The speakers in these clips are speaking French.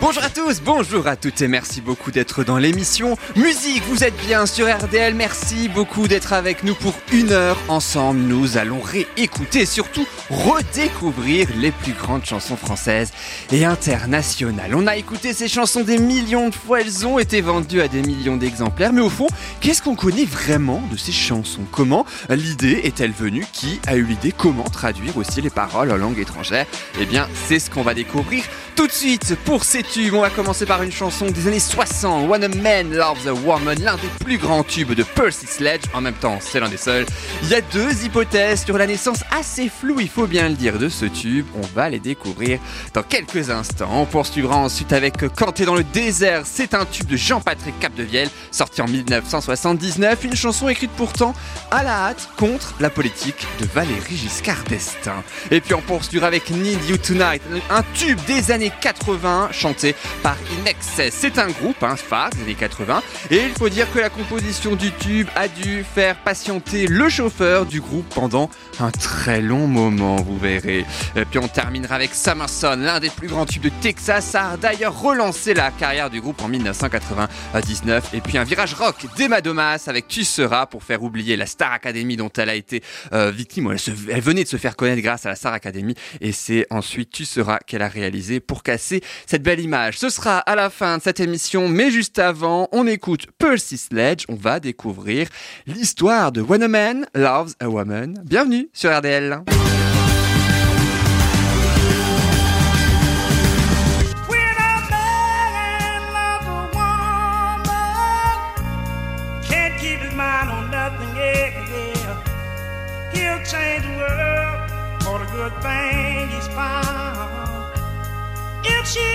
Bonjour à tous, bonjour à toutes et merci beaucoup d'être dans l'émission Musique. Vous êtes bien sur RDL, merci beaucoup d'être avec nous pour une heure ensemble. Nous allons réécouter et surtout redécouvrir les plus grandes chansons françaises et internationales. On a écouté ces chansons des millions de fois, elles ont été vendues à des millions d'exemplaires, mais au fond, qu'est-ce qu'on connaît vraiment de ces chansons? Comment l'idée est-elle venue? Qui a eu l'idée? Comment traduire aussi les paroles en langue étrangère? Eh bien, c'est ce qu'on va découvrir tout de suite pour ces tubes. On va commencer par une chanson des années 60, When a Man Loves a Woman, l'un des plus grands tubes de Percy Sledge. En même temps, c'est l'un des seuls. Il y a deux hypothèses sur la naissance assez floues, il faut bien le dire, de ce tube. On va les découvrir dans quelques instants. On poursuivra ensuite avec Quand t'es dans le désert. C'est un tube de Jean-Patrick Capdevielle, sorti en 1979. Une chanson écrite pourtant à la hâte contre la politique de Valérie Giscard d'Estaing. Et puis on poursuivra avec Need You Tonight, un tube des années 80 chanté par In Excess. C'est un groupe hein, phare des années 80 et il faut dire que la composition du tube a dû faire patienter le chauffeur du groupe pendant un très long moment, vous verrez. Et puis on terminera avec Summerson, l'un des plus grands tubes de Texas, a d'ailleurs relancé la carrière du groupe en 1999 et puis un virage rock d'Emma Domas avec Tu seras pour faire oublier la Star Academy dont elle a été euh, victime. Elle, se- elle venait de se faire connaître grâce à la Star Academy et c'est ensuite Tu seras qu'elle a réalisé pour casser cette belle image. Ce sera à la fin de cette émission, mais juste avant, on écoute Percy Sledge. On va découvrir l'histoire de When a Man Loves a Woman. Bienvenue sur RDL.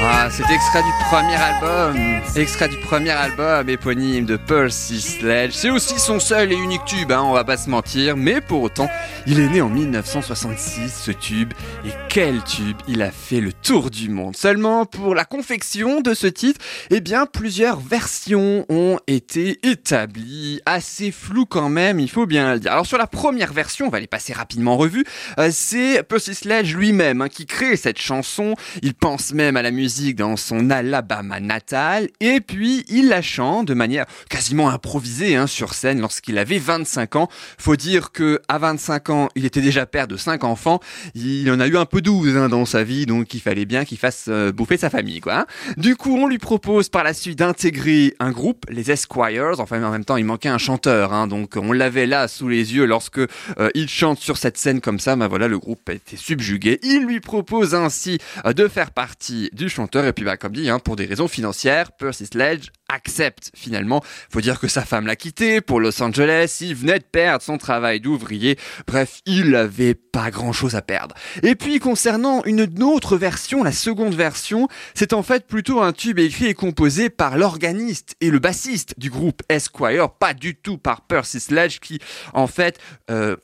Ah, c'est extrait du premier album, extrait du premier album éponyme de Percy Sledge. C'est aussi son seul et unique tube, hein, on va pas se mentir, mais pour autant, il est né en 1966, ce tube, et quel tube Il a fait le tour du monde. Seulement pour la confection de ce titre, eh bien, plusieurs versions ont été établies, assez floues quand même, il faut bien le dire. Alors sur la première version, on va les passer rapidement en revue, euh, c'est Percy Sledge lui-même hein, qui crée cette chanson. Il pense même à la musique dans son Alabama natal et puis il la chante de manière quasiment improvisée hein, sur scène lorsqu'il avait 25 ans. Faut dire que à 25 ans, il était déjà père de 5 enfants. Il en a eu un peu 12 hein, dans sa vie, donc il fallait bien qu'il fasse euh, bouffer sa famille, quoi. hein. Du coup, on lui propose par la suite d'intégrer un groupe, les Esquires. Enfin, en même temps, il manquait un chanteur, donc on l'avait là sous les yeux lorsque euh, il chante sur cette scène comme ça. Ben voilà, le groupe a été subjugué. Il lui propose ainsi euh, de faire partie du chanteur et puis bah comme dit, hein, pour des raisons financières, Percy Sledge accepte finalement. Faut dire que sa femme l'a quitté pour Los Angeles. Il venait de perdre son travail d'ouvrier. Bref, il avait pas grand chose à perdre. Et puis concernant une autre version, la seconde version, c'est en fait plutôt un tube écrit et composé par l'organiste et le bassiste du groupe Esquire, pas du tout par Percy Sledge qui en fait euh,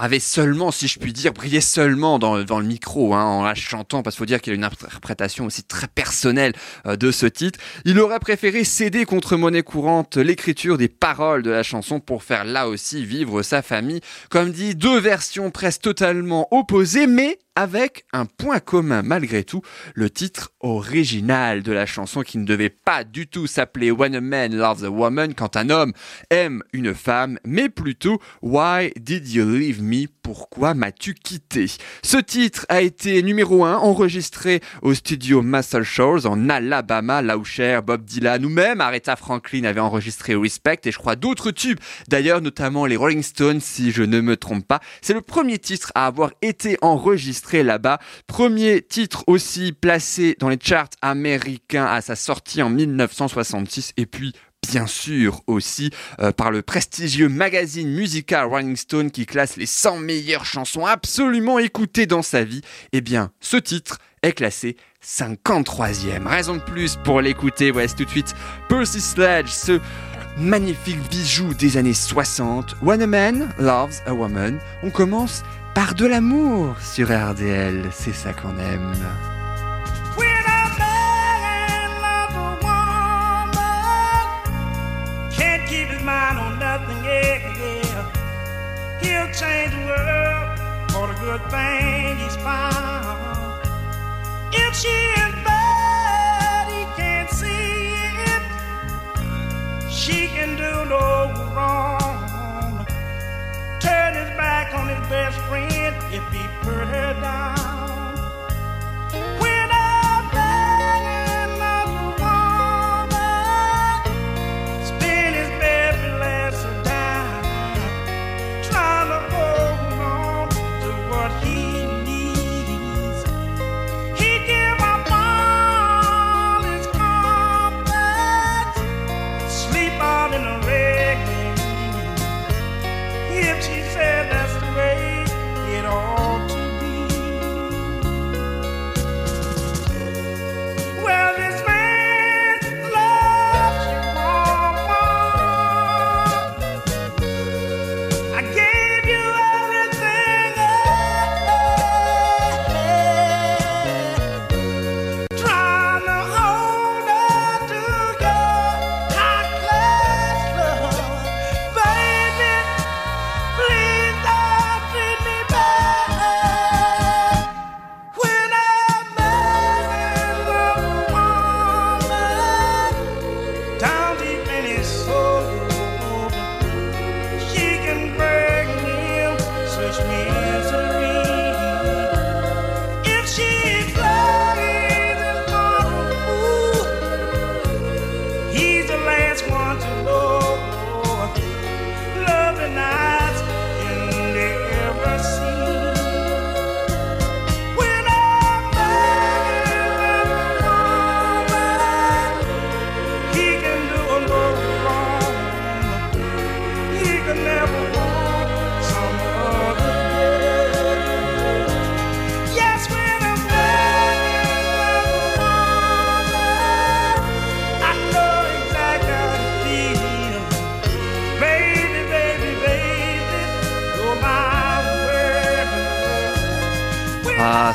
avait seulement, si je puis dire, brillé seulement dans, le micro, hein, en la chantant, parce qu'il faut dire qu'il a une interprétation aussi très personnelle euh, de ce titre. Il aurait préféré céder contre monnaie courante l'écriture des paroles de la chanson pour faire là aussi vivre sa famille. Comme dit, deux versions presque totalement opposées, mais avec un point commun malgré tout, le titre original de la chanson qui ne devait pas du tout s'appeler When a Man Loves a Woman quand un homme aime une femme, mais plutôt Why Did You Leave Me Pourquoi m'as-tu quitté? Ce titre a été numéro 1 enregistré au studio Muscle Shoals en Alabama, là Bob Dylan ou même Aretha Franklin avait enregistré Respect et je crois d'autres tubes, d'ailleurs notamment les Rolling Stones si je ne me trompe pas. C'est le premier titre à avoir été enregistré là-bas, premier titre aussi placé dans les charts américains à sa sortie en 1966 et puis bien sûr aussi euh, par le prestigieux magazine musical Rolling Stone qui classe les 100 meilleures chansons absolument écoutées dans sa vie, eh bien ce titre est classé 53e. Raison de plus pour l'écouter, voici tout de suite Percy Sledge, ce magnifique bijou des années 60. When a man loves a woman, on commence par de l'amour sur RDL, c'est ça qu'on aime. Change the world for the good thing he's found. If she is bad, he can't see it. She can do no wrong. Turn his back on his best friend if he put her down.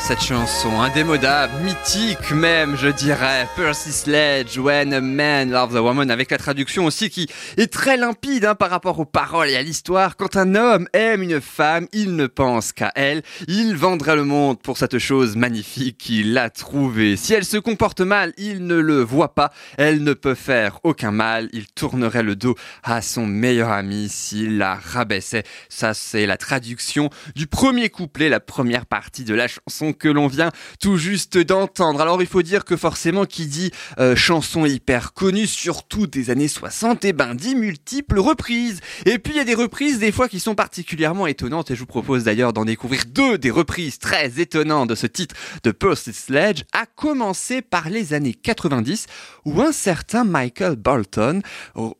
Cette chanson, indémodable, mythique même, je dirais. Percy Sledge, When a Man Loves a Woman, avec la traduction aussi qui est très limpide hein, par rapport aux paroles et à l'histoire. Quand un homme aime une femme, il ne pense qu'à elle. Il vendrait le monde pour cette chose magnifique qu'il a trouvée. Si elle se comporte mal, il ne le voit pas. Elle ne peut faire aucun mal. Il tournerait le dos à son meilleur ami s'il la rabaissait. Ça, c'est la traduction du premier couplet, la première partie de la chanson que l'on vient tout juste d'entendre. Alors, il faut dire que forcément, qui dit euh, chanson hyper connue, surtout des années 60, et ben, dit multiples reprises. Et puis, il y a des reprises, des fois, qui sont particulièrement étonnantes, et je vous propose d'ailleurs d'en découvrir deux des reprises très étonnantes de ce titre de Percy Sledge, à commencer par les années 90, où un certain Michael Bolton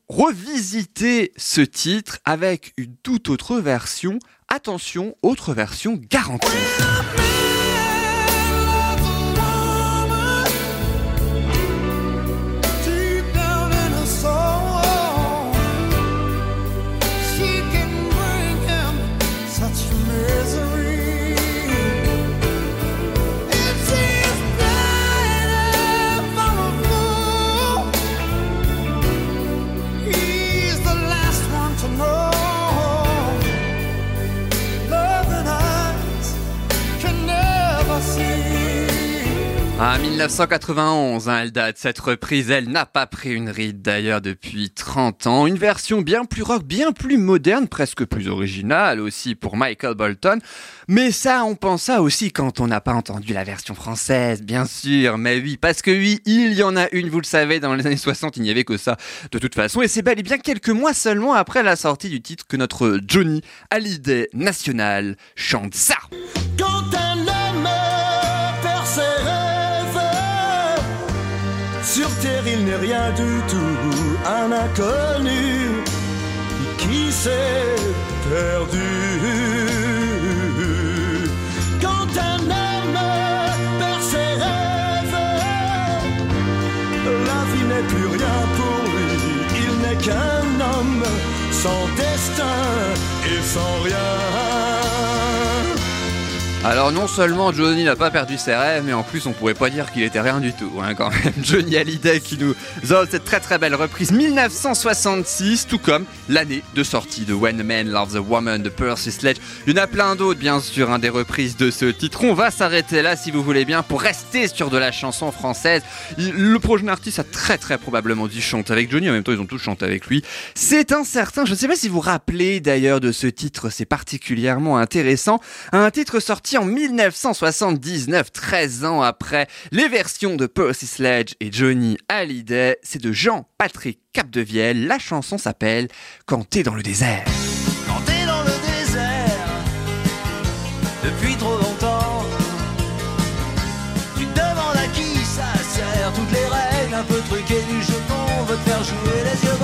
revisitait ce titre avec une toute autre version. Attention, autre version garantie. Ah, 1991, hein, elle date. Cette reprise, elle n'a pas pris une ride d'ailleurs depuis 30 ans. Une version bien plus rock, bien plus moderne, presque plus originale aussi pour Michael Bolton. Mais ça, on pense ça aussi quand on n'a pas entendu la version française, bien sûr. Mais oui, parce que oui, il y en a une, vous le savez, dans les années 60, il n'y avait que ça de toute façon. Et c'est bel et bien quelques mois seulement après la sortie du titre que notre Johnny Hallyday National chante ça. Rien du tout, un inconnu qui s'est perdu. Alors non seulement Johnny n'a pas perdu ses rêves, mais en plus on pourrait pas dire qu'il était rien du tout, hein, quand même. Johnny Hallyday qui nous offre cette très très belle reprise 1966, tout comme l'année de sortie de When a Man Loves a Woman de Percy Sledge. Il y en a plein d'autres bien sûr, hein, des reprises de ce titre. On va s'arrêter là si vous voulez bien pour rester sur de la chanson française. Le prochain artiste a très très probablement dû chanter avec Johnny, en même temps ils ont tous chanté avec lui. C'est un certain, je ne sais pas si vous vous rappelez d'ailleurs de ce titre, c'est particulièrement intéressant. Un titre sorti en 1979, 13 ans après les versions de Percy Sledge et Johnny Hallyday. C'est de Jean-Patrick Capdevielle. La chanson s'appelle Quand t'es dans le désert. Quand t'es dans le désert depuis trop longtemps, tu te demandes à qui ça sert. Toutes les règles un peu truquées du jeu qu'on veut te faire jouer les yeux.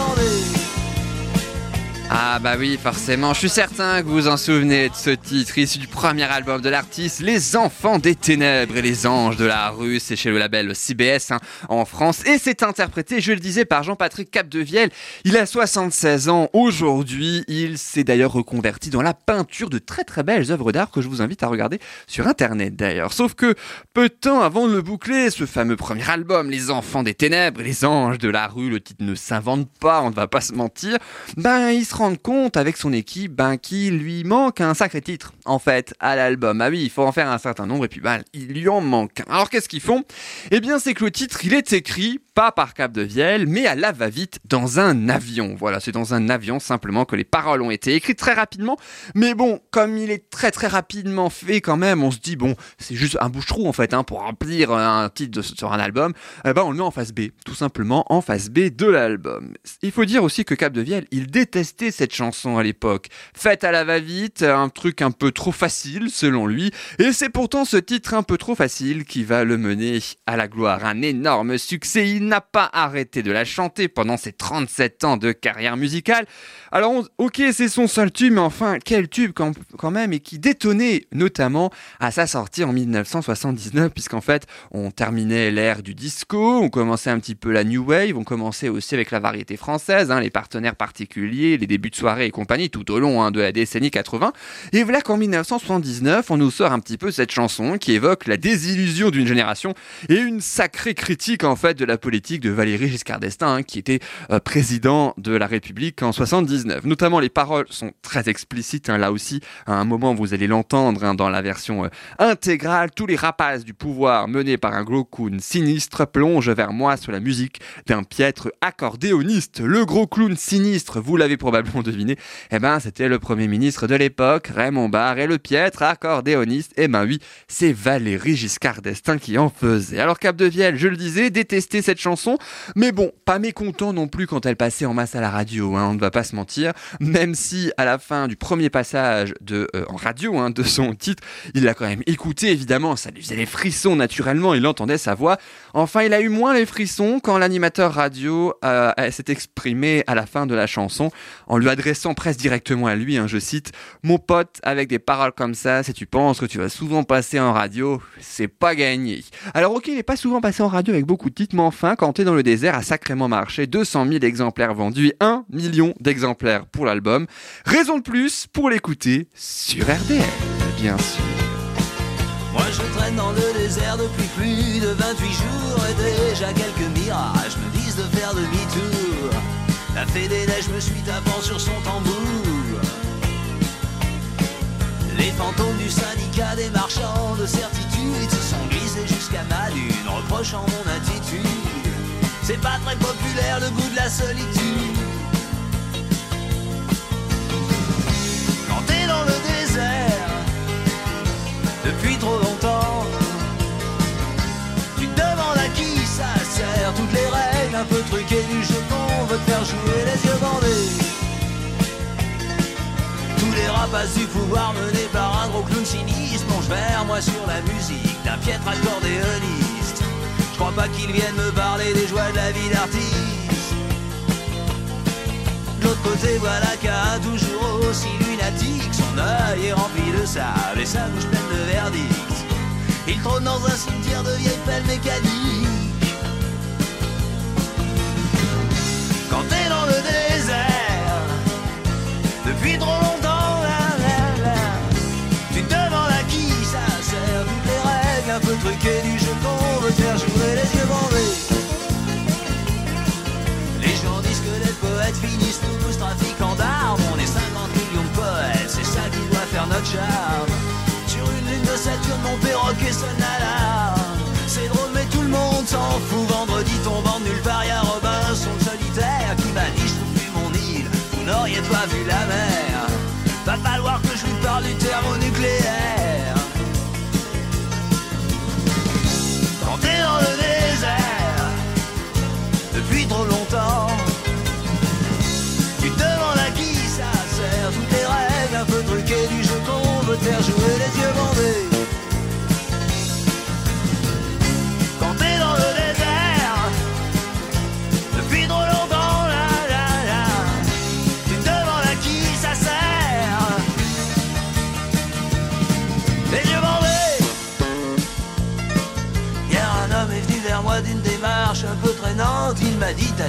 Ah bah oui, forcément, je suis certain que vous vous en souvenez de ce titre issu du premier album de l'artiste, Les Enfants des Ténèbres et les Anges de la Rue, c'est chez le label CBS hein, en France, et c'est interprété, je le disais, par Jean-Patrick Capdevielle. Il a 76 ans aujourd'hui, il s'est d'ailleurs reconverti dans la peinture de très très belles œuvres d'art que je vous invite à regarder sur internet d'ailleurs. Sauf que peu de temps avant de le boucler, ce fameux premier album, Les Enfants des Ténèbres et les Anges de la Rue, le titre ne s'invente pas, on ne va pas se mentir, ben rend compte avec son équipe ben, qu'il lui manque un sacré titre en fait à l'album. Ah oui, il faut en faire un certain nombre et puis ben, il lui en manque. Alors qu'est-ce qu'ils font? Eh bien c'est que le titre il est écrit pas par Cap de Vielle mais à la va-vite dans un avion. Voilà, c'est dans un avion simplement que les paroles ont été écrites très rapidement. Mais bon, comme il est très très rapidement fait quand même, on se dit bon, c'est juste un bouche-trou en fait hein, pour remplir un titre sur un album. Eh ben on le met en face B, tout simplement en face B de l'album. Il faut dire aussi que Cap de Vielle, il détestait cette chanson à l'époque. Faite à la va-vite, un truc un peu trop facile selon lui, et c'est pourtant ce titre un peu trop facile qui va le mener à la gloire. Un énorme succès, n'a pas arrêté de la chanter pendant ses 37 ans de carrière musicale. Alors ok, c'est son seul tube, mais enfin quel tube quand, quand même, et qui détonnait notamment à sa sortie en 1979, puisqu'en fait on terminait l'ère du disco, on commençait un petit peu la new wave, on commençait aussi avec la variété française, hein, les partenaires particuliers, les débuts de soirée et compagnie tout au long hein, de la décennie 80. Et voilà qu'en 1979, on nous sort un petit peu cette chanson qui évoque la désillusion d'une génération et une sacrée critique en fait de la politique de Valéry Giscard d'Estaing, hein, qui était euh, président de la République en 79. Notamment, les paroles sont très explicites. hein, là aussi, à un moment, vous allez l'entendre hein, dans la version euh, intégrale. Tous les rapaces du pouvoir menés par un gros clown sinistre plongent vers moi sur la musique d'un piètre accordéoniste. Le gros clown sinistre, vous l'avez probablement deviné, eh ben, c'était le premier ministre de l'époque, Raymond Barre, et le piètre accordéoniste, eh ben oui, c'est Valéry Giscard d'Estaing qui en faisait. Alors Cap de Vielle, je le disais, détestait cette chanson, mais bon, pas mécontent non plus quand elle passait en masse à la radio, hein, on ne va pas se mentir, même si à la fin du premier passage de, euh, en radio hein, de son titre, il l'a quand même écouté, évidemment, ça lui faisait les frissons naturellement, il entendait sa voix. Enfin, il a eu moins les frissons quand l'animateur radio euh, s'est exprimé à la fin de la chanson en lui adressant presque directement à lui, hein, je cite, Mon pote, avec des paroles comme ça, si tu penses que tu vas souvent passer en radio, c'est pas gagné. Alors ok, il n'est pas souvent passé en radio avec beaucoup de titres, mais enfin, quand t'es dans le désert, a sacrément marché, 200 000 exemplaires vendus et 1 million d'exemplaires pour l'album. Raison de plus pour l'écouter sur RDL, bien sûr. Moi je traîne dans le désert depuis plus de 28 jours et déjà quelques mirages me disent de faire demi-tour. La fée des neiges me suit tapant sur son tambour. Les fantômes du syndicat des marchands de certitude se sont glissés jusqu'à ma dune, reprochant mon attitude. C'est pas très populaire le goût de la solitude. Quand t'es dans le désert, depuis trop longtemps. Tu te demandes à qui ça sert, toutes les règles un peu truquées du jeu qu'on veut te faire jouer les yeux bandés. Tous les rapaces du pouvoir menés par un gros clown sinistre plongent vers moi sur la musique d'un piètre accordéoniste. Je crois pas qu'ils viennent me parler des joies de la vie d'artiste. De l'autre côté, voilà qu'un toujours aussi lunatique, son œil est rempli de sable et sa bouche pleine de verdict. Il trône dans un cimetière de vieilles pelles mécaniques. Quand t'es dans le désert, On est 50 millions de poètes, c'est ça qui doit faire notre charme. Sur une lune de Saturne, mon perroquet sonne l'alarme. C'est drôle, mais tout le monde s'en fout. Vendredi tombant nulle part, y'a Robinson le solitaire qui m'a dit Je plus mon île, vous n'auriez pas vu la mer.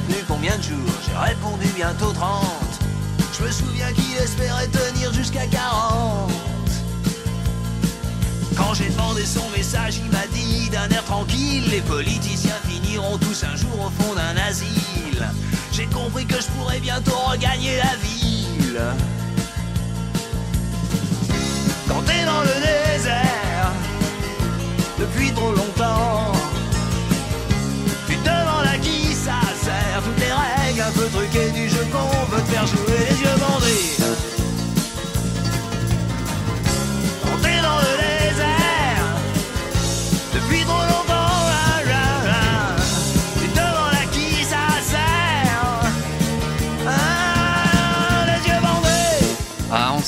Tenu combien de jours J'ai répondu bientôt 30. Je me souviens qu'il espérait tenir jusqu'à 40. Quand j'ai demandé son message, il m'a dit d'un air tranquille Les politiciens finiront tous un jour au fond d'un asile. J'ai compris que je pourrais bientôt regagner la ville. Quand t'es dans le désert, depuis trop longtemps, Toutes les règles un peu truquées du jeu qu'on veut te faire jouer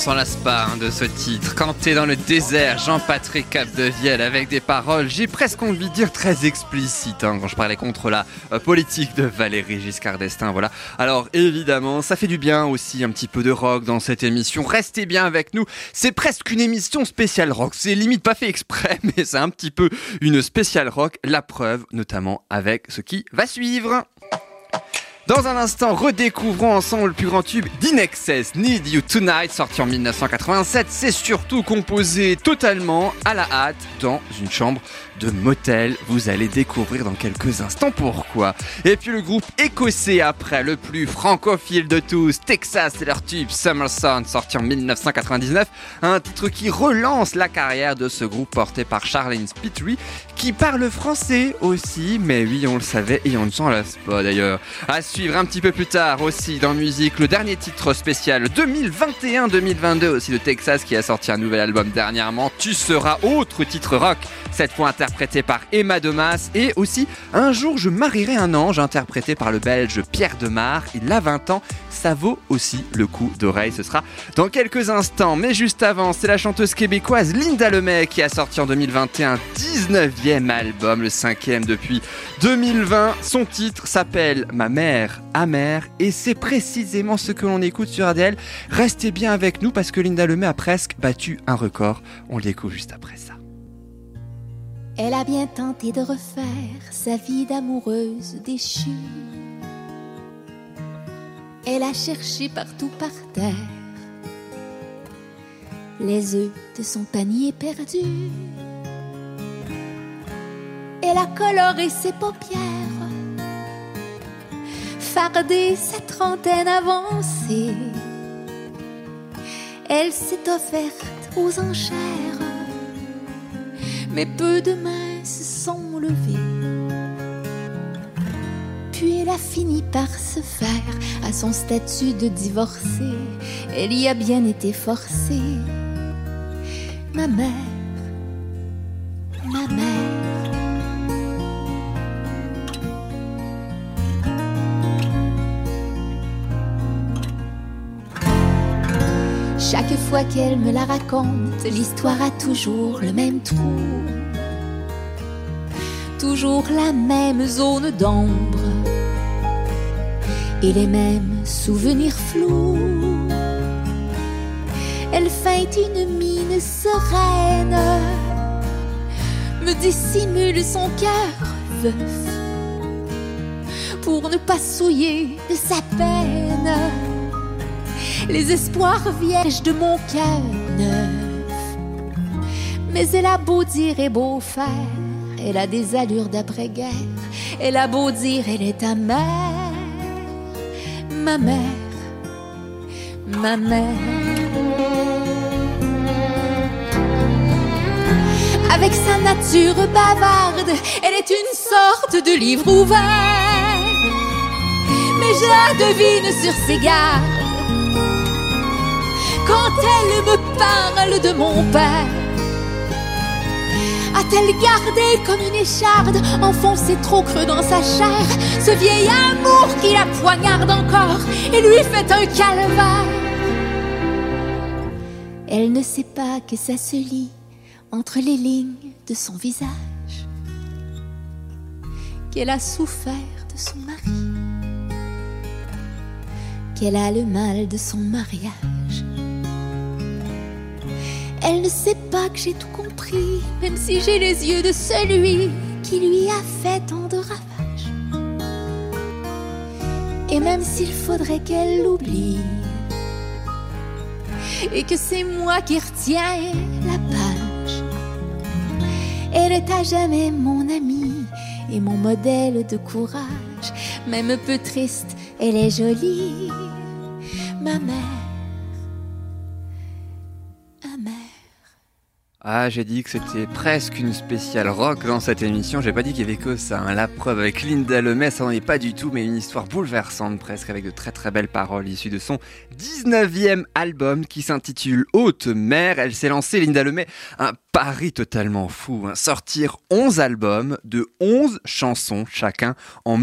s'en lasse pas hein, de ce titre. T'es dans le désert, Jean-Patrick Capdevielle avec des paroles, j'ai presque envie de dire très explicites hein, quand je parlais contre la euh, politique de Valérie Giscard d'Estaing. Voilà. Alors évidemment, ça fait du bien aussi un petit peu de rock dans cette émission. Restez bien avec nous. C'est presque une émission spéciale rock. C'est limite pas fait exprès, mais c'est un petit peu une spéciale rock. La preuve, notamment avec ce qui va suivre. Dans un instant, redécouvrons ensemble le plus grand tube d'Inexcess, Need You Tonight, sorti en 1987. C'est surtout composé totalement à la hâte dans une chambre de motel. Vous allez découvrir dans quelques instants pourquoi. Et puis le groupe écossais après, le plus francophile de tous, Texas et leur tube Summer sorti en 1999. Un titre qui relance la carrière de ce groupe porté par Charlene Spitry, qui parle français aussi, mais oui, on le savait et on ne s'en lasse pas d'ailleurs. À suivre un petit peu plus tard aussi dans musique, le dernier titre spécial 2021-2022 aussi de Texas qui a sorti un nouvel album dernièrement. Tu seras autre titre rock, cette fois interprété par Emma Domas et aussi Un jour je marierai un ange interprété par le belge Pierre Demar. Il a 20 ans, ça vaut aussi le coup d'oreille. Ce sera dans quelques instants, mais juste avant, c'est la chanteuse québécoise Linda Lemay qui a sorti en 2021 19e album, le cinquième depuis 2020. Son titre s'appelle Ma mère amère et c'est précisément ce que l'on écoute sur RDL. Restez bien avec nous parce que Linda Lemay a presque battu un record. On l'écoute juste après ça. Elle a bien tenté de refaire sa vie d'amoureuse déchue. Elle a cherché partout par terre les œufs de son panier perdu. Elle a coloré ses paupières, fardé sa trentaine avancée. Elle s'est offerte aux enchères mais peu de mains se sont levées. Puis elle a fini par se faire à son statut de divorcée. Elle y a bien été forcée. Ma mère, ma mère. Fois qu'elle me la raconte, l'histoire a toujours le même trou. Toujours la même zone d'ombre et les mêmes souvenirs flous. Elle feinte une mine sereine, me dissimule son cœur veuf pour ne pas souiller de sa peine les espoirs vierges de mon cœur neuf. Mais elle a beau dire et beau faire, elle a des allures d'après-guerre. Elle a beau dire, elle est ta mère, ma mère, ma mère. Avec sa nature bavarde, elle est une sorte de livre ouvert. Mais je la devine sur ses gardes quand elle me parle de mon père. A-t-elle gardé comme une écharde, enfoncé trop creux dans sa chair, ce vieil amour qui la poignarde encore et lui fait un calvaire? Elle ne sait pas que ça se lit entre les lignes de son visage, qu'elle a souffert de son mari, qu'elle a le mal de son mariage. Elle ne sait pas que j'ai tout compris, même si j'ai les yeux de celui qui lui a fait tant de ravages. Et même s'il faudrait qu'elle l'oublie, et que c'est moi qui retiens la page, elle est à jamais mon amie et mon modèle de courage. Même peu triste, elle est jolie, ma mère, Ah, j'ai dit que c'était presque une spéciale rock dans cette émission. J'ai pas dit qu'il y avait que ça. hein. La preuve avec Linda Lemay, ça n'en est pas du tout, mais une histoire bouleversante presque avec de très très belles paroles issues de son 19e album qui s'intitule Haute Mer. Elle s'est lancée, Linda Lemay, un pari totalement fou. hein. Sortir 11 albums de 11 chansons chacun en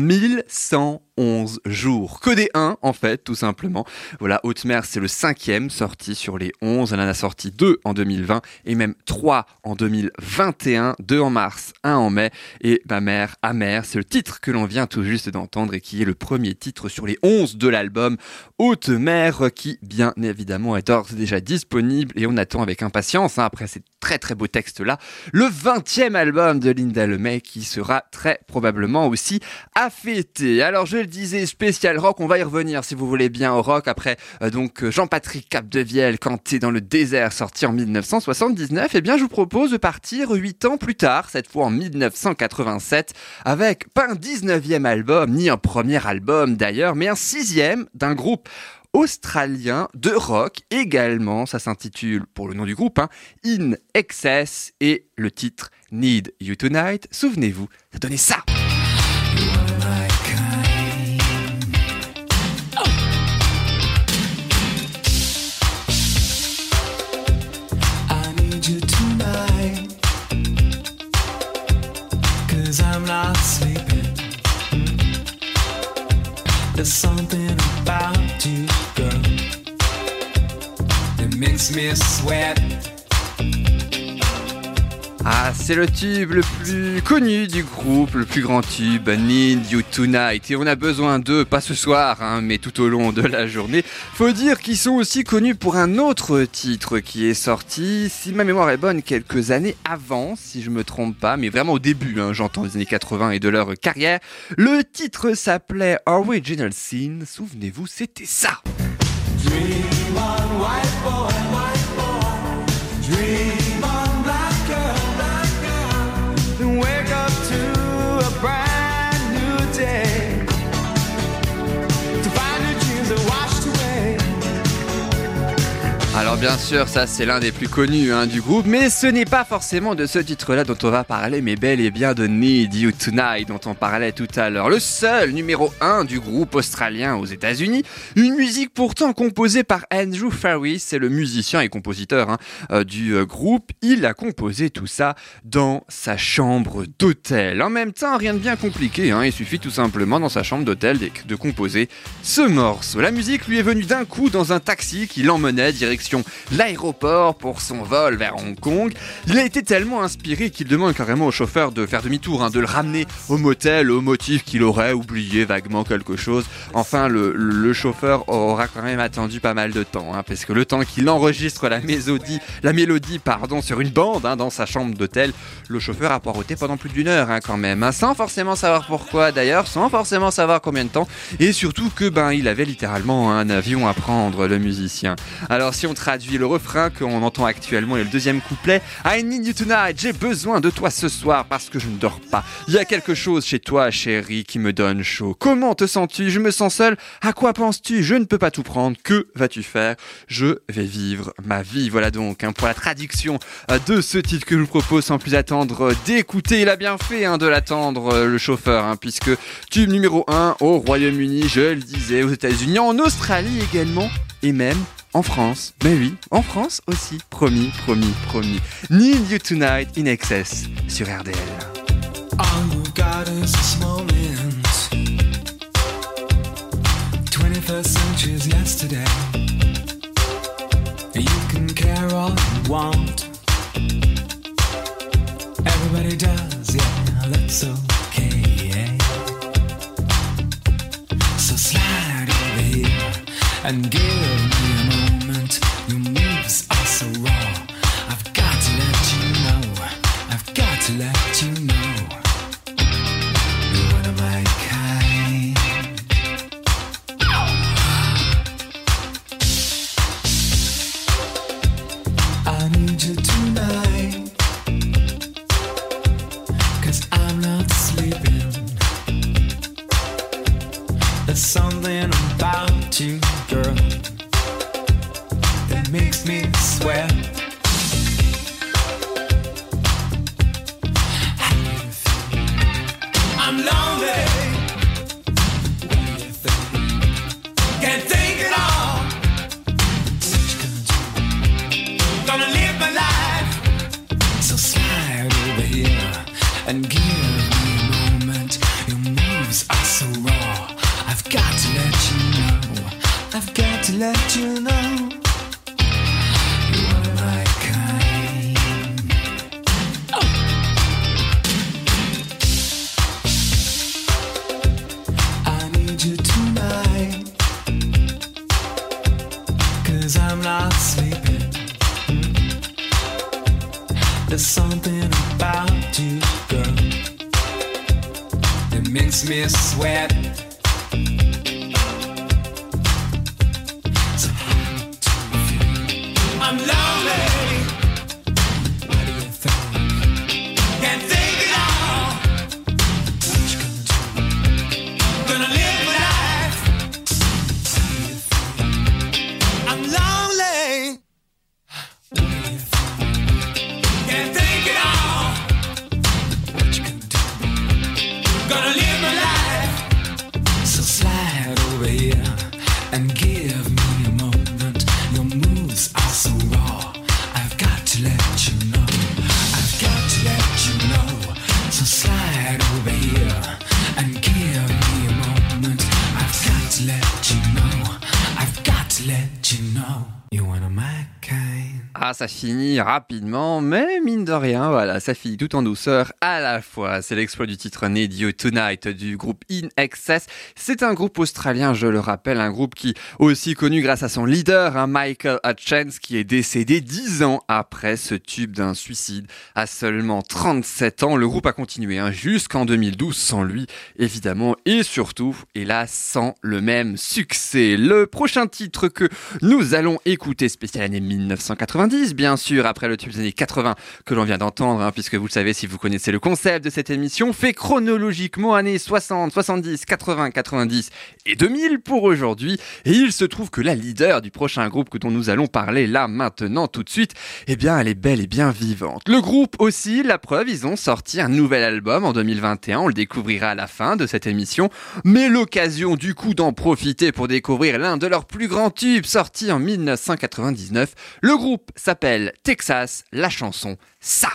1111 jours. Que des 1 en fait, tout simplement. Voilà, Haute Mer, c'est le cinquième sorti sur les 11. Elle en a sorti 2 en 2020 et même 3 en 2021, 2 en mars, 1 en mai. Et Ma mère, Amère, c'est le titre que l'on vient tout juste d'entendre et qui est le premier titre sur les 11 de l'album Haute Mer qui, bien évidemment, est d'ores déjà disponible et on attend avec impatience, hein, après ces très très beaux textes-là, le 20e album de Linda Lemay qui sera très probablement aussi à fêter. Alors je le disais, spécial rock, on va y revenir si vous voulez bien au rock après euh, donc euh, Jean-Patrick Capdevielle t'es dans le désert sorti en 1979, et bien je vous propose de partir 8 ans plus tard, cette fois en 1987, avec pas un 19e album, ni un premier album d'ailleurs, mais un sixième d'un groupe australien de rock également. Ça s'intitule, pour le nom du groupe, hein, In Excess et le titre Need You Tonight. Souvenez-vous, ça donnait ça. Sweat. Ah, c'est le tube le plus connu du groupe, le plus grand tube, Need You Tonight. Et on a besoin d'eux, pas ce soir, hein, mais tout au long de la journée. Faut dire qu'ils sont aussi connus pour un autre titre qui est sorti, si ma mémoire est bonne, quelques années avant, si je me trompe pas, mais vraiment au début, hein, j'entends des années 80 et de leur carrière. Le titre s'appelait Original Sin. Souvenez-vous, c'était ça. Dream bien sûr, ça c'est l'un des plus connus hein, du groupe, mais ce n'est pas forcément de ce titre-là dont on va parler, mais bel et bien de Need You Tonight dont on parlait tout à l'heure. Le seul numéro 1 du groupe australien aux États-Unis, une musique pourtant composée par Andrew Farris, c'est le musicien et compositeur hein, euh, du euh, groupe. Il a composé tout ça dans sa chambre d'hôtel. En même temps, rien de bien compliqué, hein, il suffit tout simplement dans sa chambre d'hôtel de, de composer ce morceau. La musique lui est venue d'un coup dans un taxi qui l'emmenait direction l'aéroport pour son vol vers Hong Kong. Il a été tellement inspiré qu'il demande carrément au chauffeur de faire demi-tour, hein, de le ramener au motel au motif qu'il aurait oublié vaguement quelque chose. Enfin, le, chauffeur aura quand même attendu pas mal de temps, hein, parce que le temps qu'il enregistre la mélodie, la mélodie pardon, sur une bande hein, dans sa chambre d'hôtel, le chauffeur a poireauté pendant plus d'une heure quand même, sans forcément savoir pourquoi d'ailleurs, sans forcément savoir combien de temps, et surtout que ben il avait littéralement un avion à prendre, le musicien. Alors si on traduit le refrain qu'on entend actuellement et le deuxième couplet. I need you tonight, j'ai besoin de toi ce soir parce que je ne dors pas. Il y a quelque chose chez toi, chérie, qui me donne chaud. Comment te sens-tu? Je me sens seul. À quoi penses-tu? Je ne peux pas tout prendre. Que vas-tu faire? Je vais vivre ma vie. Voilà donc hein, pour la traduction euh, de ce titre que je vous propose sans plus attendre euh, d'écouter. Il a bien fait hein, de l'attendre, euh, le chauffeur, hein, puisque tube numéro 1 au Royaume-Uni, je le disais, aux États-Unis, en Australie également, et même en France. Mais oui, en France aussi. Promis, promis, promis. Need You Tonight in Excess sur RDL. All you've got is this moment. 21st century's yesterday. You can care all you want. Everybody does, yeah, that's okay. So slide over here and give so raw. Me sweat. Finit rapidement, mais mine de rien, voilà, ça finit tout en douceur à la fois. C'est l'exploit du titre Need You Tonight du groupe In Excess. C'est un groupe australien, je le rappelle, un groupe qui aussi connu grâce à son leader, hein, Michael Hutchence, qui est décédé dix ans après ce tube d'un suicide à seulement 37 ans. Le groupe a continué hein, jusqu'en 2012 sans lui, évidemment, et surtout, hélas, sans le même succès. Le prochain titre que nous allons écouter, spécial année 1990, bien sûr, après le tube des années 80 que l'on vient d'entendre, hein, puisque vous le savez si vous connaissez le concept de cette émission, fait chronologiquement années 60, 70, 80, 90 et 2000 pour aujourd'hui. Et il se trouve que la leader du prochain groupe que dont nous allons parler là maintenant tout de suite, eh bien elle est belle et bien vivante. Le groupe aussi, la preuve, ils ont sorti un nouvel album en 2021, on le découvrira à la fin de cette émission, mais l'occasion du coup d'en profiter pour découvrir l'un de leurs plus grands tubes sorti en 1999. Le groupe s'appelle Texas, la chanson Ça.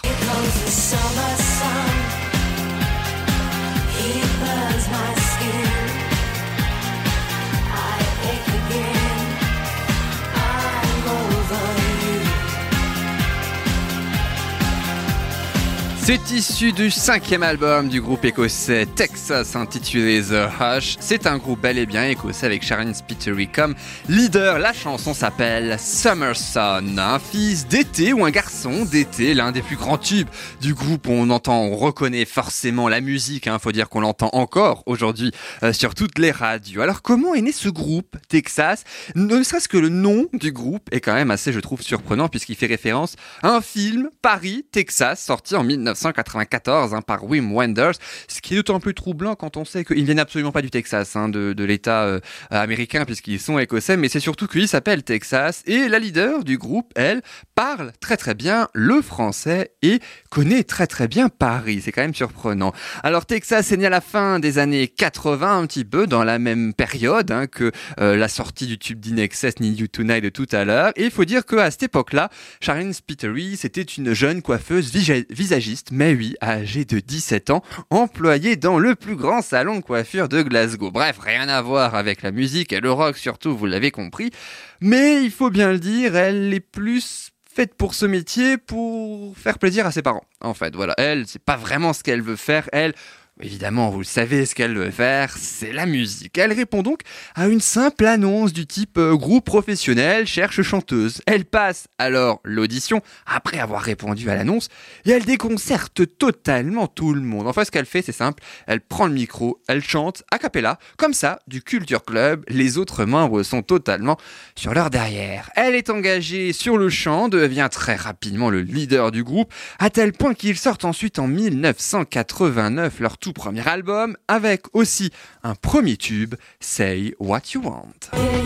C'est issu du cinquième album du groupe écossais Texas intitulé The Hush. C'est un groupe bel et bien écossais avec Sharon Spittery comme leader. La chanson s'appelle Summer Sun. Un fils d'été ou un garçon d'été, l'un des plus grands tubes du groupe. On entend, on reconnaît forcément la musique. Hein. Faut dire qu'on l'entend encore aujourd'hui euh, sur toutes les radios. Alors comment est né ce groupe Texas? Ne serait-ce que le nom du groupe est quand même assez, je trouve, surprenant puisqu'il fait référence à un film Paris, Texas, sorti en 1994 hein, par Wim Wenders, ce qui est d'autant plus troublant quand on sait qu'ils viennent absolument pas du Texas, hein, de, l'État euh, américain puisqu'ils sont écossais, mais c'est surtout qu'il s'appelle Texas et la leader du groupe, elle, parle très très bien le français et connaît très très bien Paris. C'est quand même surprenant. Alors Texas est né à la fin des années 80, un petit peu dans la même période hein, que euh, la sortie du tube d'Inexcess Need You Tonight de tout à l'heure. Et il faut dire qu'à cette époque-là, Sharon Spittery, c'était une jeune coiffeuse visa- visagiste, mais oui, âgée de 17 ans, employée dans le plus grand salon de coiffure de Glasgow. Bref, rien à voir avec la musique et le rock surtout, vous l'avez compris. Mais il faut bien le dire, elle est plus faite pour ce métier pour faire plaisir à ses parents. En fait, voilà, elle, c'est pas vraiment ce qu'elle veut faire. Elle, Évidemment, vous le savez, ce qu'elle veut faire, c'est la musique. Elle répond donc à une simple annonce du type euh, groupe professionnel cherche chanteuse. Elle passe alors l'audition après avoir répondu à l'annonce et elle déconcerte totalement tout le monde. Enfin, ce qu'elle fait, c'est simple. Elle prend le micro, elle chante a cappella, comme ça, du Culture Club. Les autres membres sont totalement sur leur derrière. Elle est engagée sur le chant, devient très rapidement le leader du groupe, à tel point qu'ils sortent ensuite en 1989 leur tout premier album, avec aussi un premier tube, Say What You Want.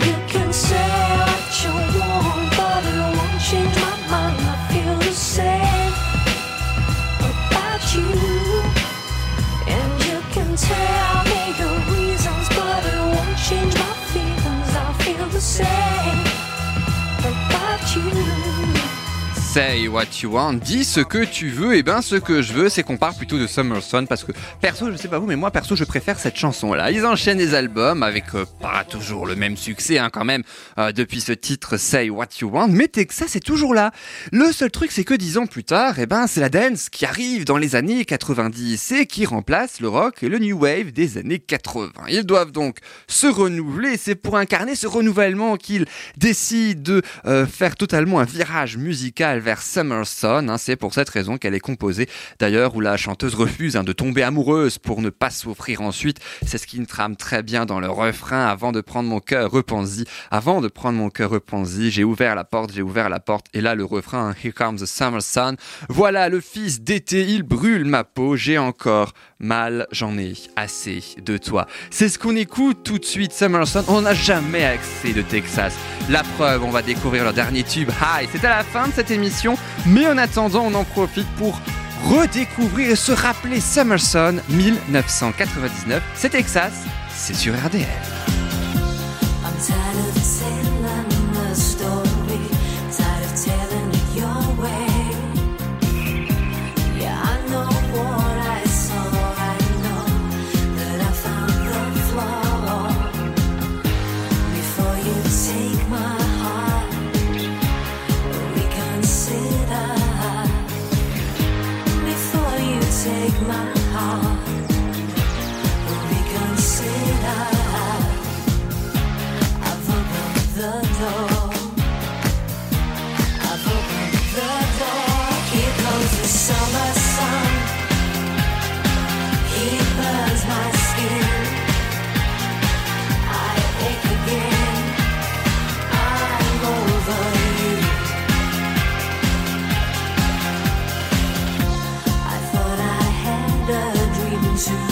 Say what you want, dis ce que tu veux, et ben ce que je veux, c'est qu'on parle plutôt de Summer Sun parce que perso, je sais pas vous, mais moi perso, je préfère cette chanson-là. Ils enchaînent les albums avec euh, pas toujours le même succès, hein, quand même, euh, depuis ce titre Say What You Want, mais Texas est toujours là. Le seul truc, c'est que dix ans plus tard, et ben c'est la dance qui arrive dans les années 90 et qui remplace le rock et le new wave des années 80. Ils doivent donc se renouveler. C'est pour incarner ce renouvellement qu'ils décident de euh, faire totalement un virage musical vers Summer Sun. hein. C'est pour cette raison qu'elle est composée d'ailleurs où la chanteuse refuse hein, de tomber amoureuse pour ne pas souffrir ensuite. C'est ce qui me trame très bien dans le refrain. Avant de prendre mon cœur, repensi. Avant de prendre mon cœur, repensi. J'ai ouvert la porte, j'ai ouvert la porte. Et là, le refrain, hein, Here comes the summer sun. Voilà le fils d'été, il brûle ma peau. J'ai encore mal, j'en ai assez de toi. C'est ce qu'on écoute tout de suite, Summer Sun. On n'a jamais accès de Texas. La preuve, on va découvrir leur dernier tube, High. C'est à la fin de cette émission. Mais en attendant, on en profite pour redécouvrir et se rappeler Summer Sun 1999. C'est Texas, c'est sur RDL. Consider. I've the door. Dream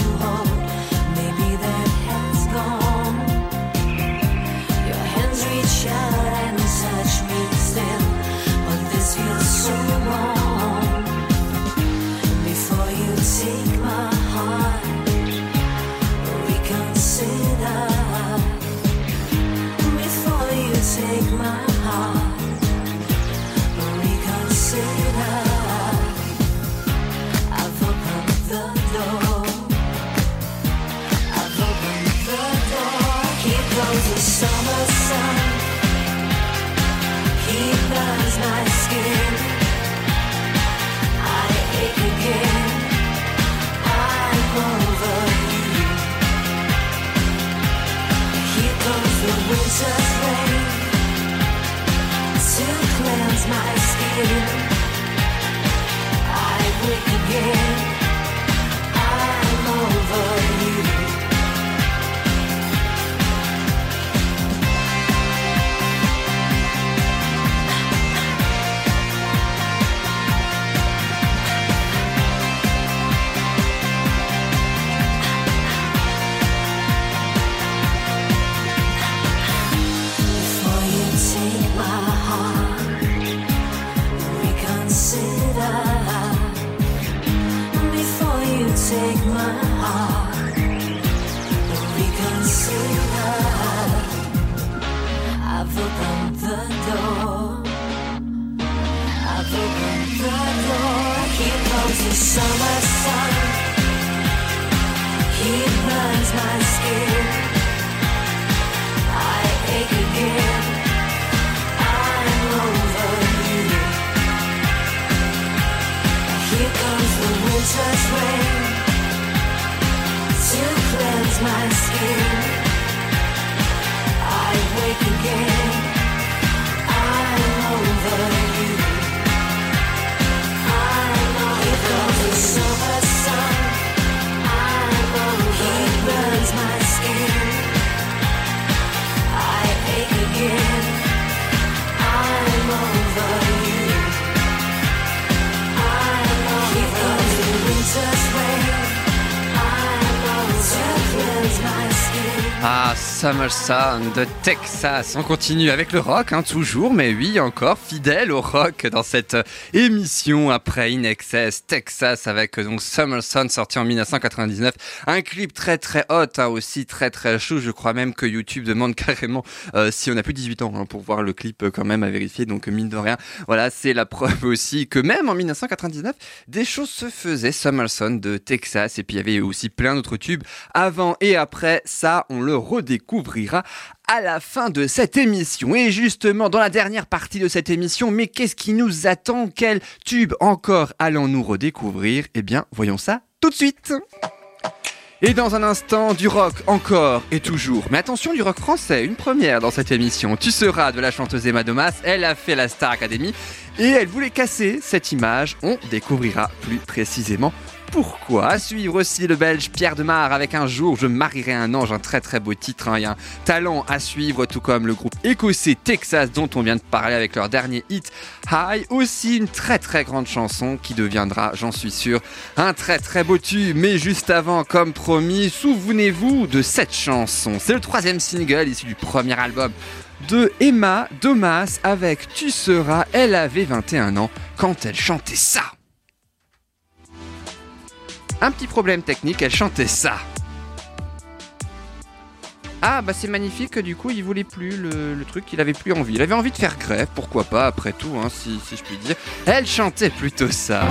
my skin. I again. I'm over you. Ah. Summer Sun de Texas. On continue avec le rock, hein, toujours, mais oui, encore fidèle au rock dans cette euh, émission après In Excess Texas avec euh, donc sorti en 1999. Un clip très très hot, hein, aussi très très chaud. Je crois même que YouTube demande carrément euh, si on a plus de 18 ans hein, pour voir le clip quand même à vérifier. Donc mine de rien, voilà, c'est la preuve aussi que même en 1999, des choses se faisaient. Summer Sun de Texas et puis il y avait aussi plein d'autres tubes avant et après. Ça, on le redécouvrira à la fin de cette émission. Et justement, dans la dernière partie de cette émission, mais qu'est-ce qui nous attend? Quel tube encore allons-nous redécouvrir? Eh bien, voyons ça tout de suite et dans un instant, du rock encore et toujours. Mais attention, du rock français, une première dans cette émission. Tu seras de la chanteuse Emma Domas, elle a fait la Star Academy et elle voulait casser cette image. On découvrira plus précisément pourquoi. À suivre aussi le belge Pierre Demar avec un jour je marierai un ange, un très très beau titre. hein. Il un talent à suivre, tout comme le groupe écossais Texas dont on vient de parler avec leur dernier hit High. Aussi une très très grande chanson qui deviendra, j'en suis sûr, un très très beau tube. Mais juste avant, comme promis, souvenez-vous de cette chanson. C'est le troisième single issu du premier album de Emma Domas avec Tu seras. Elle avait 21 ans quand elle chantait ça. Un petit problème technique, elle chantait ça. Ah bah c'est magnifique, du coup il voulait plus le, truc, il avait plus envie. Il avait envie de faire grève, pourquoi pas après tout, hein, si je puis dire. Elle chantait plutôt ça.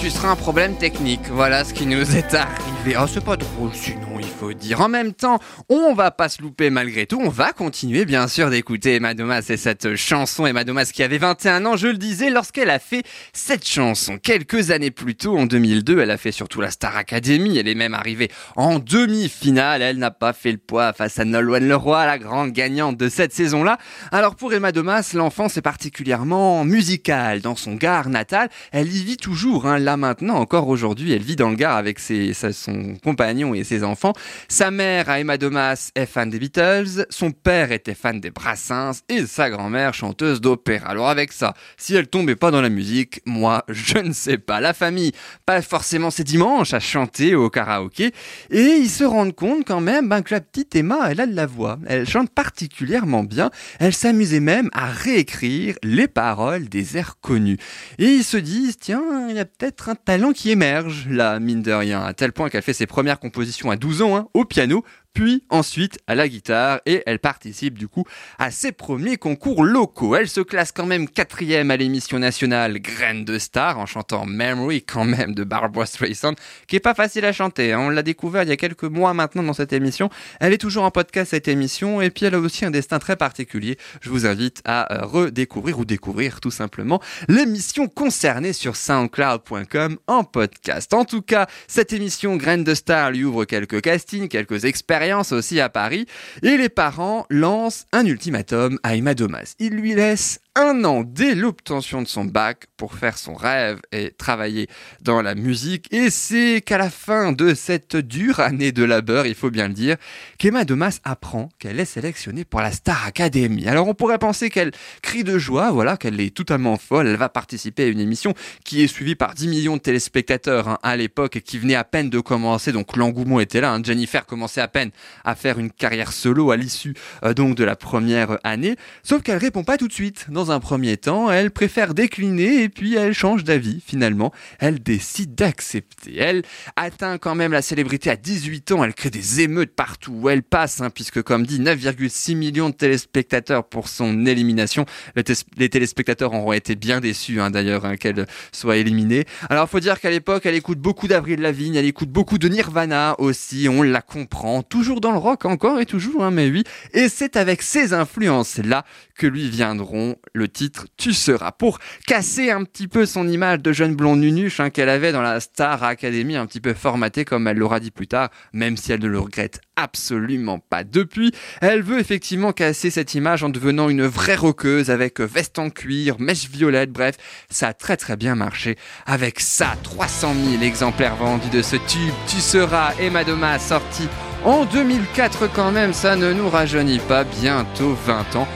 Tu seras un problème technique. Voilà ce qui nous est arrivé. Oh, c'est pas drôle, sinon, dire. En même temps, on va pas se louper malgré tout. On va continuer, bien sûr, d'écouter Emma Domas et cette chanson. Emma Domas qui avait 21 ans, je le disais, lorsqu'elle a fait cette chanson. Quelques années plus tôt, en 2002, elle a fait surtout la Star Academy. Elle est même arrivée en demi-finale. Elle n'a pas fait le poids face à Nolwenn Leroy, la grande gagnante de cette saison-là. Alors, pour Emma Domas, l'enfance est particulièrement musicale. Dans son Gard natal, elle y vit toujours, hein, là maintenant, encore aujourd'hui. Elle vit dans le Gard avec ses, son compagnon et ses enfants. Sa mère, Emma Domas, est fan des Beatles. Son père était fan des Brassens. Et sa grand-mère, chanteuse d'opéra. Alors avec ça, si elle tombait pas dans la musique, moi, je ne sais pas. La famille, pas forcément ces dimanches à chanter au karaoké. Et ils se rendent compte quand même ben, que la petite Emma, elle a de la voix. Elle chante particulièrement bien. Elle s'amusait même à réécrire les paroles des airs connus. Et ils se disent, tiens, il y a peut-être un talent qui émerge, là, mine de rien, à tel point qu'elle fait ses premières compositions à 12 ans, hein, au piano, puis ensuite à la guitare et elle participe du coup à ses premiers concours locaux. Elle se classe quand même quatrième à l'émission nationale Graine de Star en chantant Memory quand même de Barbara Streisand qui est pas facile à chanter. hein. On l'a découvert il y a quelques mois maintenant dans cette émission. Elle est toujours en podcast cette émission et puis elle a aussi un destin très particulier. Je vous invite à euh, redécouvrir ou découvrir tout simplement l'émission concernée sur soundcloud.com en podcast. En tout cas, cette émission Graine de Star lui ouvre quelques castings, quelques expériences aussi à Paris et les parents lancent un ultimatum à Emma Domas. Ils lui laissent un an dès l'obtention de son bac pour faire son rêve et travailler dans la musique. Et c'est qu'à la fin de cette dure année de labeur, il faut bien le dire, qu'Emma Domas apprend qu'elle est sélectionnée pour la Star Academy. Alors on pourrait penser qu'elle crie de joie, voilà, qu'elle est totalement folle. Elle va participer à une émission qui est suivie par 10 millions de téléspectateurs hein, à l'époque et qui venait à peine de commencer. Donc l'engouement était là. hein. Jennifer commençait à peine à faire une carrière solo à l'issue euh, donc de la première année. Sauf qu'elle répond pas tout de suite. Un premier temps, elle préfère décliner et puis elle change d'avis finalement. Elle décide d'accepter. Elle atteint quand même la célébrité à 18 ans. Elle crée des émeutes partout où elle passe, hein, puisque comme dit, 9,6 millions de téléspectateurs pour son élimination. Les, téléspectateurs auront été bien déçus hein, d'ailleurs hein, qu'elle soit éliminée. Alors faut dire qu'à l'époque, elle écoute beaucoup d'Avril Lavigne, elle écoute beaucoup de Nirvana aussi. On la comprend, toujours dans le rock encore et toujours, mais oui. Et c'est avec ces influences-là que lui viendront le titre Tu seras pour casser un petit peu son image de jeune blonde nunuche hein, qu'elle avait dans la Star Academy, un petit peu formatée comme elle l'aura dit plus tard, même si elle ne le regrette absolument pas. Depuis, elle veut effectivement casser cette image en devenant une vraie rockeuse avec veste en cuir, mèche violette, bref, ça a très très bien marché. Avec ça, 300 000 exemplaires vendus de ce tube, Tu seras Emma Domas sorti en 2004 quand même, ça ne nous rajeunit pas, bientôt 20 ans.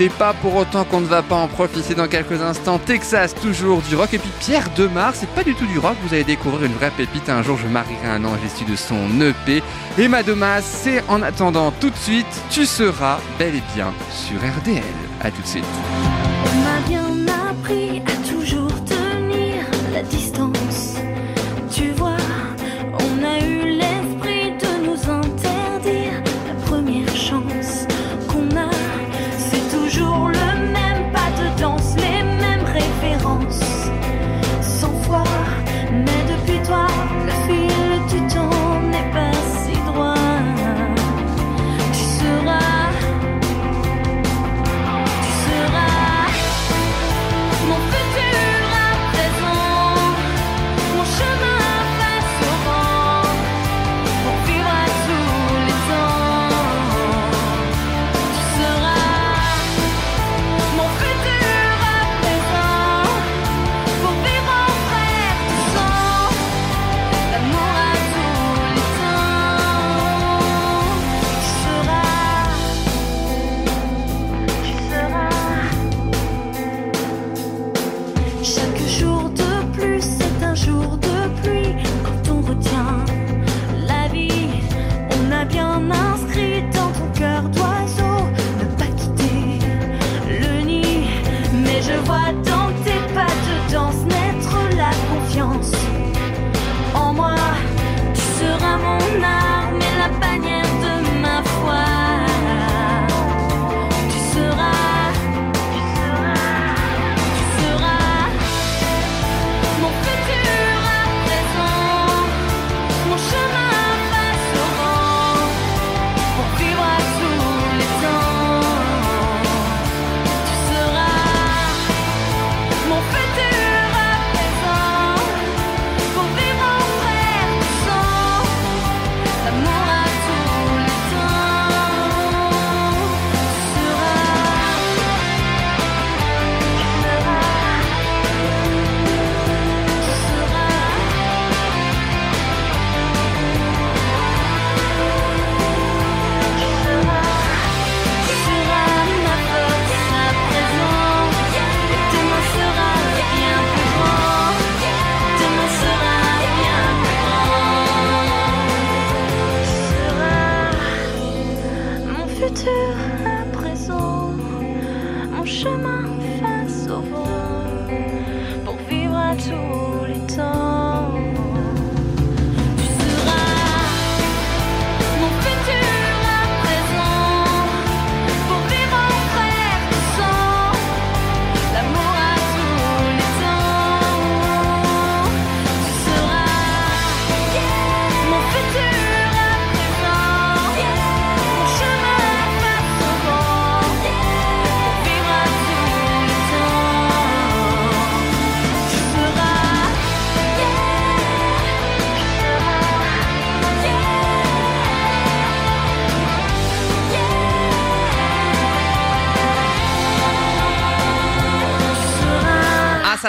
C'est pas pour autant qu'on ne va pas en profiter dans quelques instants. Texas, toujours du rock. Et puis Pierre Demar, c'est pas du tout du rock. Vous allez découvrir une vraie pépite. Un jour, je marierai un ange issu de son EP. Et Madomas, c'est en attendant tout de suite, tu seras bel et bien sur RDL. À tout de suite.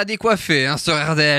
Ça a décoiffé hein, sur.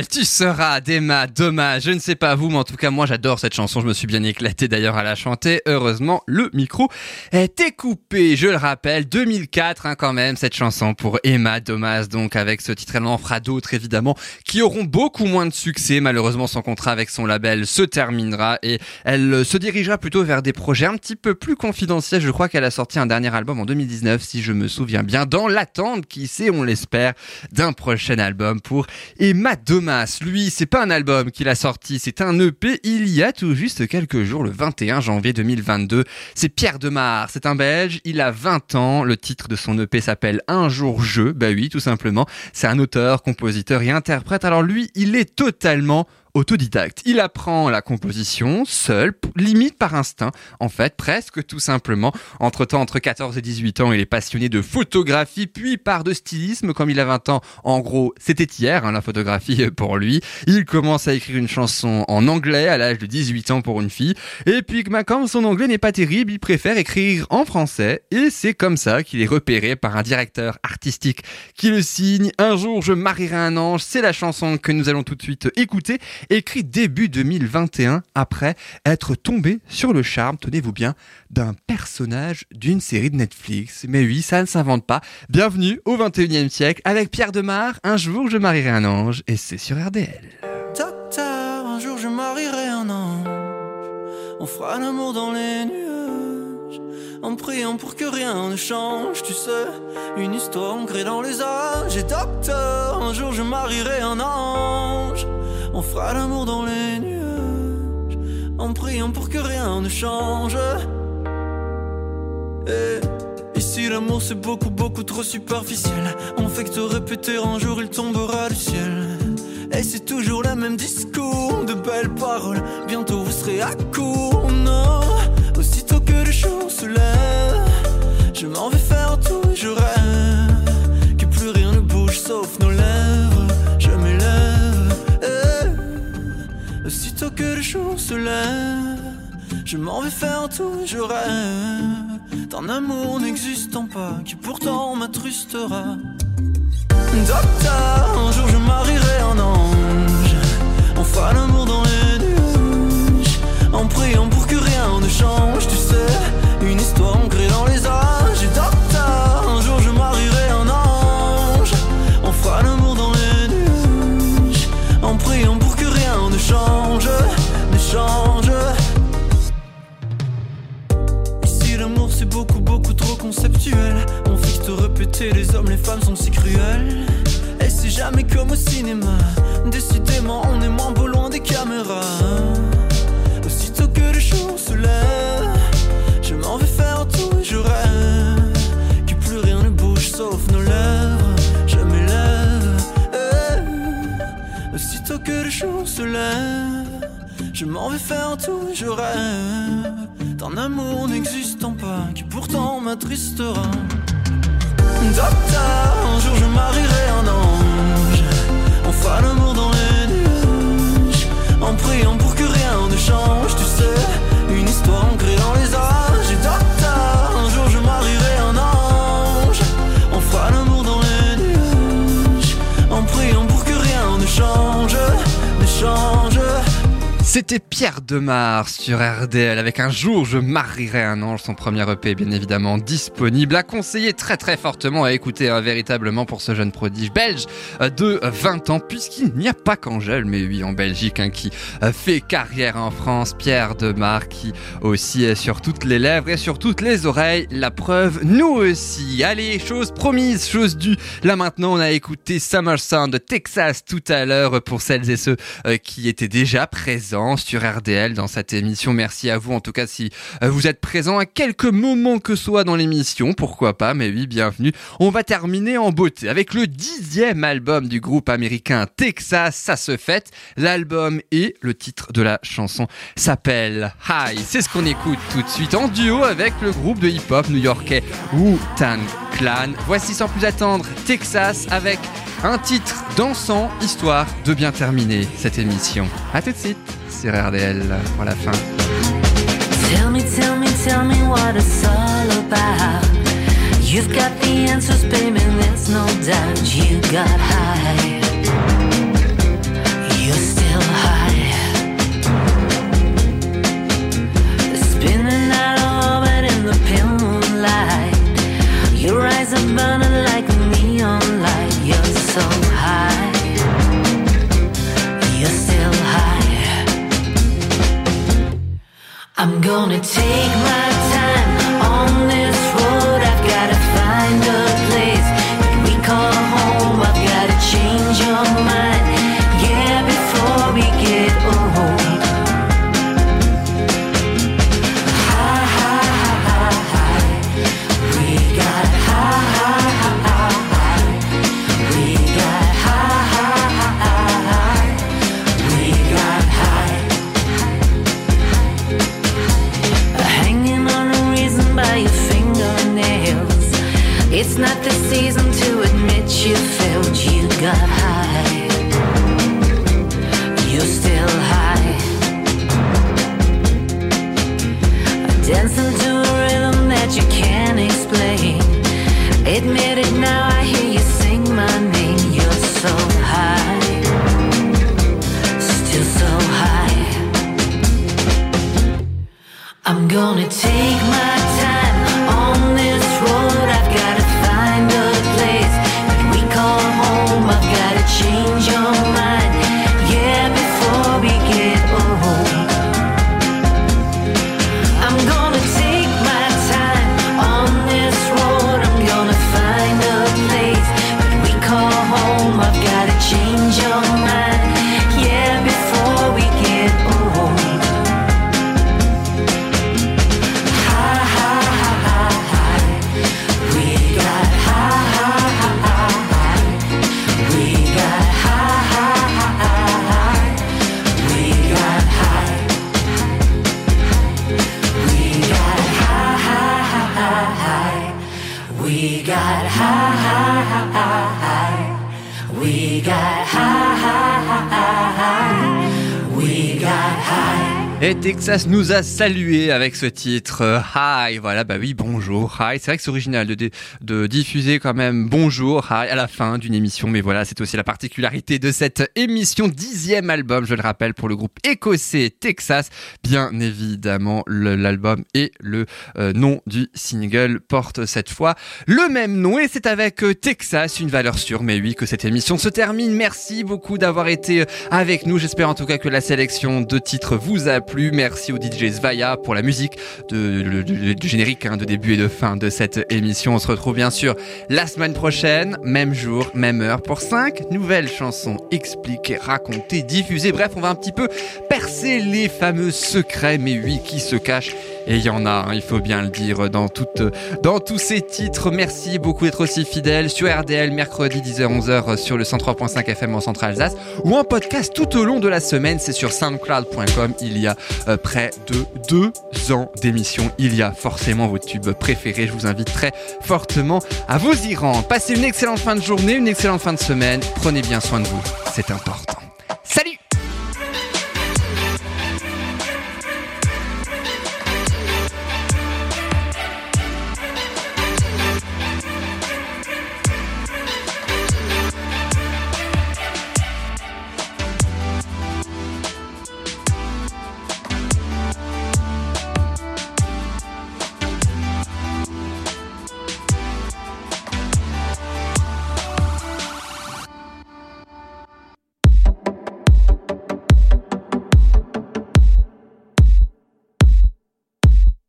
Tu seras d'Emma, dommage. Je ne sais pas vous, mais en tout cas, moi j'adore cette chanson. Je me suis bien éclaté d'ailleurs à la chanter. Heureusement, le micro était coupé. Je le rappelle, 2004 hein, quand même, cette chanson pour Emma Domas. Donc avec ce titre, elle en fera d'autres évidemment qui auront beaucoup moins de succès. Malheureusement, son contrat avec son label se terminera et elle euh, se dirigera plutôt vers des projets un petit peu plus confidentiels. Je crois qu'elle a sorti un dernier album en 2019, si je me souviens bien, dans l'attente, qui sait, on l'espère, d'un prochain album pour Emma Domas. Lui, c'est pas un album qu'il a sorti, c'est un EP il y a tout juste quelques jours, le 21 janvier 2022. C'est Pierre Demar, c'est un Belge, il a 20 ans, le titre de son EP s'appelle Un jour je, bah oui, tout simplement. C'est un auteur, compositeur et interprète. Alors lui, il est totalement autodidacte. Il apprend la composition seul, limite par instinct, en fait, presque tout simplement. Entre-temps, entre 14 et 18 ans, il est passionné de photographie, puis par de stylisme, comme il a 20 ans. En gros, c'était hier, hein, la photographie pour lui. Il commence à écrire une chanson en anglais à l'âge de 18 ans pour une fille. Et puis, comme son anglais n'est pas terrible, il préfère écrire en français. Et c'est comme ça qu'il est repéré par un directeur artistique qui le signe. Un jour, je marierai un ange. C'est la chanson que nous allons tout de suite écouter écrit début 2021 après être tombé sur le charme, tenez-vous bien, d'un personnage d'une série de Netflix. Mais oui, ça ne s'invente pas. Bienvenue au 21e siècle avec Pierre Demar, Un jour je marierai un ange et c'est sur RDL. Docteur, un jour je marierai un ange. On fera l'amour dans les nuages. En priant pour que rien ne change, tu sais. Une histoire ancrée dans les âges. Et docteur, un jour je marierai un ange. On fera l'amour dans les nuages. En priant pour que rien ne change. Et ici l'amour c'est beaucoup beaucoup trop superficiel. On fait que te répéter un jour il tombera du ciel. Et c'est toujours le même discours, de belles paroles. Bientôt vous serez à court, non. Aussitôt que le jour se lève, je m'en vais faire tout je rêve. Se lève, je m'en vais faire tout je rêve. D'un amour n'existant pas, qui pourtant m'attrustera. Docteur, un jour je marierai un ange. On fera l'amour dans les nuages. En priant pour que rien ne change, tu sais. Une histoire ancrée dans les conceptuel. On te répéter les hommes les femmes sont si cruels. Et c'est jamais comme au cinéma. Décidément on est moins beau loin des caméras. Aussitôt que le jour se lève Je m'en vais faire tout et je rêve Que plus rien ne bouge sauf nos lèvres. Je m'élève eh. Aussitôt que le jour se lève je m'en vais faire tout et je rêve d'un amour n'existant pas qui pourtant m'attristera. Docteur, un jour je marierai un ange. On fera l'amour dans les nuages. En priant pour que rien ne change, tu sais. Une histoire ancrée dans les âges. C'était Pierre Demar sur RDL avec un jour je marierai un ange, son premier EP bien évidemment disponible, à conseiller très très fortement à écouter hein, véritablement pour ce jeune prodige belge euh, de 20 ans puisqu'il n'y a pas qu'Angèle mais oui en Belgique hein, qui euh, fait carrière en France, Pierre Demar qui aussi est sur toutes les lèvres et sur toutes les oreilles, la preuve nous aussi. Allez, chose promise, chose due, là maintenant on a écouté Summer Sound de Texas tout à l'heure pour celles et ceux euh, qui étaient déjà présents sur RDL dans cette émission. Merci à vous en tout cas si euh, vous êtes présents à quelques moments que soit dans l'émission, pourquoi pas, mais oui, bienvenue. On va terminer en beauté avec le dixième album du groupe américain Texas, ça se fête. L'album et le titre de la chanson s'appelle High. C'est ce qu'on écoute tout de suite en duo avec le groupe de hip-hop new-yorkais Wu-Tang Clan. Voici sans plus attendre Texas avec un titre dansant, histoire de bien terminer cette émission. A tout de suite sur RDL pour la fin. Tell me, tell me, tell me what it's all about. You've got the answers, baby, there's no doubt you got high. You're still high. Spinning out of orbit in the pale moonlight. Your eyes are burning like a neon light. You're so high. You're still high. I'm gonna take my time on this road. I've gotta find a place that we call home. I've gotta change your mind. Texas nous a salué avec ce titre euh, Hi. Voilà, bah oui, bonjour, Hi. C'est vrai que c'est original de, de diffuser quand même bonjour, Hi à la fin d'une émission. Mais voilà, c'est aussi la particularité de cette émission. Dixième album, je le rappelle, pour le groupe écossais Texas. Bien évidemment, l'album et le euh, nom du single portent cette fois le même nom. Et c'est avec euh, Texas, une valeur sûre, mais oui, que cette émission se termine. Merci beaucoup d'avoir été avec nous. J'espère en tout cas que la sélection de titres vous a plu. Merci au DJ Svaya pour la musique du- générique hein, de début et de fin de cette émission. On se retrouve bien sûr la semaine prochaine, même jour, même heure, pour cinq nouvelles chansons expliquées, racontées, diffusées. Bref, on va un petit peu percer les fameux secrets, mais oui, qui se cachent. Et il y en a, hein, il faut bien le dire, dans, toutes, dans tous ces titres. Merci beaucoup d'être aussi fidèles sur RDL, mercredi 10h-11h sur le 103.5 FM en Centre-Alsace ou en podcast tout au long de la semaine. C'est sur soundcloud.com. Il y a euh, près de deux ans d'émission. Il y a forcément vos tubes préférés. Je vous invite très fortement à vous y rendre. Passez une excellente fin de journée, une excellente fin de semaine. Prenez bien soin de vous. C'est important.